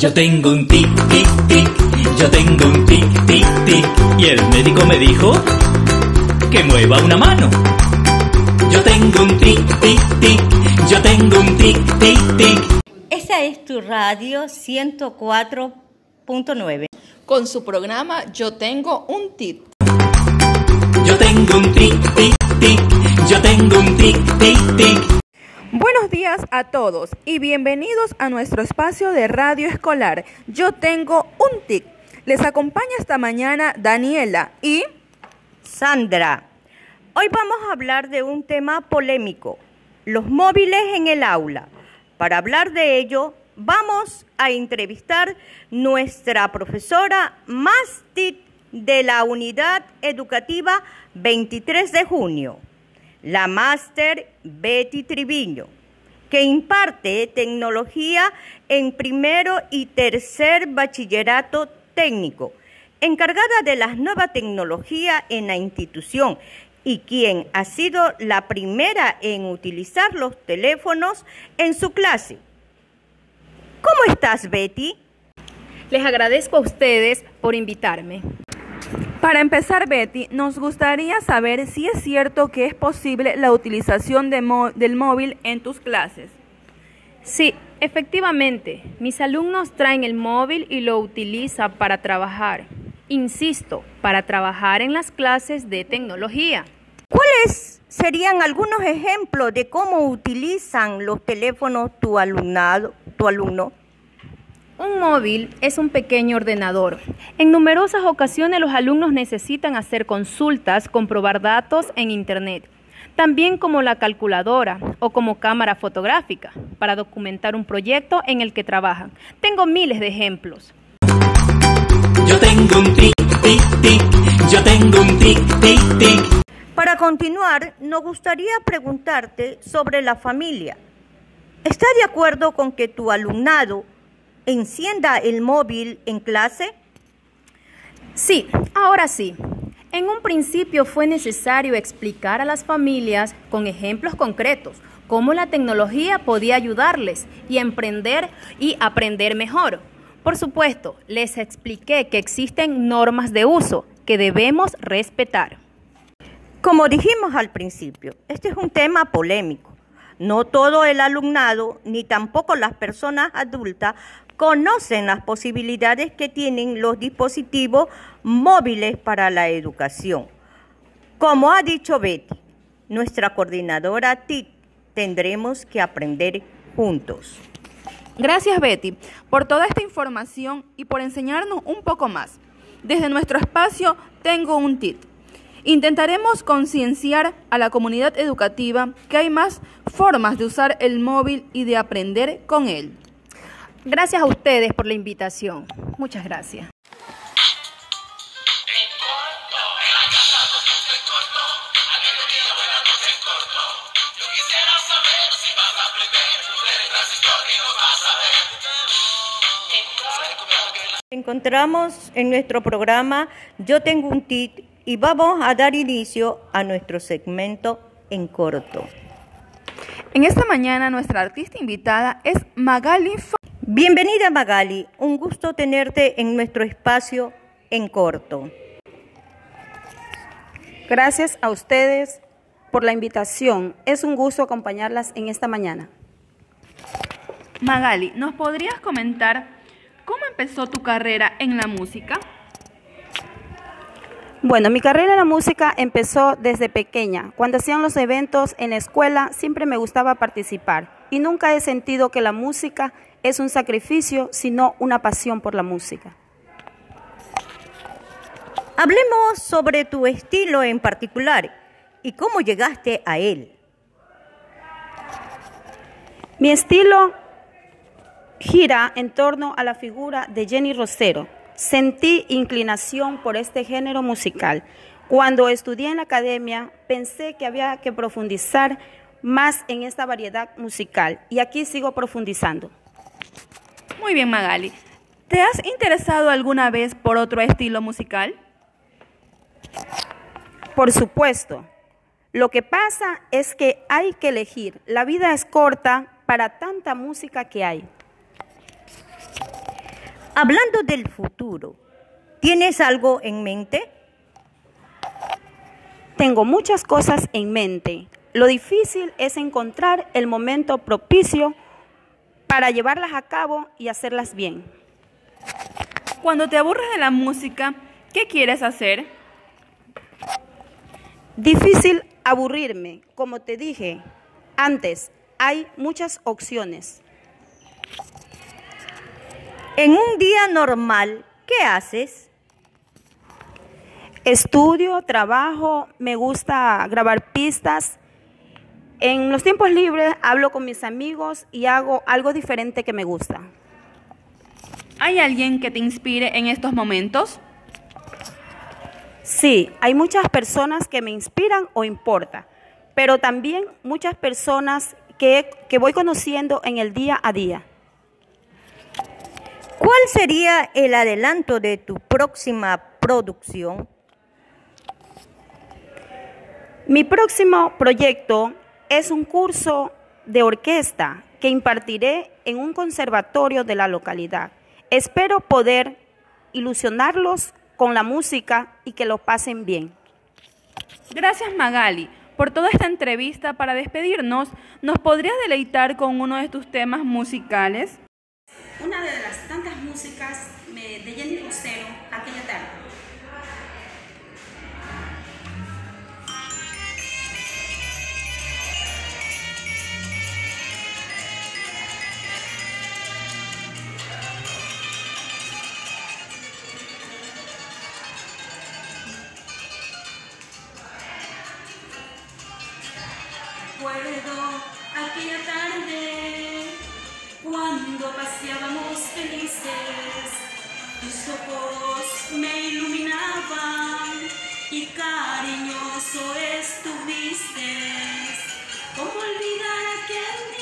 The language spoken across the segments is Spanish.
Yo tengo un tic, tic, tic, yo tengo un tic, tic, tic. Y el médico me dijo que mueva una mano. Yo tengo un tic, tic, tic, yo tengo un tic, tic, tic. Esa es tu radio 104.9. Con su programa Yo tengo un tic. Yo tengo un tic, tic, tic, yo tengo un tic, tic, tic. Buenos días a todos y bienvenidos a nuestro espacio de radio escolar. Yo tengo un tic. Les acompaña esta mañana Daniela y Sandra. Hoy vamos a hablar de un tema polémico, los móviles en el aula. Para hablar de ello, vamos a entrevistar nuestra profesora Mastit de la Unidad Educativa 23 de junio, la máster Betty Triviño, que imparte tecnología en primero y tercer bachillerato técnico, encargada de las nuevas tecnologías en la institución y quien ha sido la primera en utilizar los teléfonos en su clase. ¿Cómo estás, Betty? Les agradezco a ustedes por invitarme. Para empezar, Betty, nos gustaría saber si es cierto que es posible la utilización de del móvil en tus clases. Sí, efectivamente, mis alumnos traen el móvil y lo utilizan para trabajar. Insisto, para trabajar en las clases de tecnología. ¿Cuáles serían algunos ejemplos de cómo utilizan los teléfonos tu alumnado, tu alumno? Un móvil es un pequeño ordenador. En numerosas ocasiones los alumnos necesitan hacer consultas, comprobar datos en Internet, también como la calculadora o como cámara fotográfica para documentar un proyecto en el que trabajan. Tengo miles de ejemplos. Yo tengo un tic, tic, tic, yo tengo un tic, tic, tic. Para continuar, nos gustaría preguntarte sobre la familia. ¿Está de acuerdo con que tu alumnado encienda el móvil en clase? Sí, ahora sí. En un principio fue necesario explicar a las familias con ejemplos concretos cómo la tecnología podía ayudarles y emprender y aprender mejor. Por supuesto, les expliqué que existen normas de uso que debemos respetar. Como dijimos al principio, este es un tema polémico. No todo el alumnado, ni tampoco las personas adultas, conocen las posibilidades que tienen los dispositivos móviles para la educación. Como ha dicho Betty, nuestra coordinadora TIC, tendremos que aprender juntos. Gracias, Betty, por toda esta información y por enseñarnos un poco más. Desde nuestro espacio tengo un tip. Intentaremos concienciar a la comunidad educativa que hay más formas de usar el móvil y de aprender con él. Gracias a ustedes por la invitación. Muchas gracias. Encontramos en nuestro programa Yo tengo un TIC y vamos a dar inicio a nuestro segmento en corto. En esta mañana nuestra artista invitada es Magali Fa- Bienvenida Magali, un gusto tenerte en nuestro espacio en corto. Gracias a ustedes por la invitación. Es un gusto acompañarlas en esta mañana. Magali, ¿nos podrías comentar cómo empezó tu carrera en la música? Bueno, mi carrera en la música empezó desde pequeña. Cuando hacían los eventos en la escuela siempre me gustaba participar y nunca he sentido que la música es un sacrificio, sino una pasión por la música. Hablemos sobre tu estilo en particular y cómo llegaste a él. Mi estilo gira en torno a la figura de Jenny Rosero. Sentí inclinación por este género musical. Cuando estudié en la academia, pensé que había que profundizar más en esta variedad musical y aquí sigo profundizando. Muy bien, Magali. ¿Te has interesado alguna vez por otro estilo musical? Por supuesto. Lo que pasa es que hay que elegir. La vida es corta para tanta música que hay. Hablando del futuro, ¿tienes algo en mente? Tengo muchas cosas en mente. Lo difícil es encontrar el momento propicio para llevarlas a cabo y hacerlas bien. Cuando te aburres de la música, ¿qué quieres hacer? Difícil aburrirme, como te dije antes, hay muchas opciones. En un día normal, ¿qué haces? Estudio, trabajo, me gusta grabar pistas. En los tiempos libres hablo con mis amigos y hago algo diferente que me gusta. ¿Hay alguien que te inspire en estos momentos? Sí, hay muchas personas que me inspiran o importan, pero también muchas personas que, que voy conociendo en el día a día. ¿Cuál sería el adelanto de tu próxima producción? Mi próximo proyecto es un curso de orquesta que impartiré en un conservatorio de la localidad. Espero poder ilusionarlos con la música y que lo pasen bien. Gracias Magali por toda esta entrevista. Para despedirnos, ¿nos podrías deleitar con uno de tus temas musicales? Una de las tantas músicas Recuerdo aquella tarde cuando paseábamos felices, tus ojos me iluminaban y cariñoso estuviste. ¿Cómo olvidar aquel día,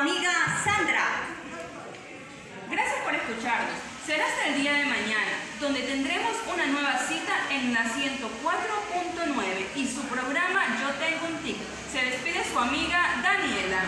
amiga Sandra. Gracias por escucharnos. Será hasta el día de mañana, donde tendremos una nueva cita en la 104.9 y su programa Yo Tengo un Tic. Se despide su amiga Daniela.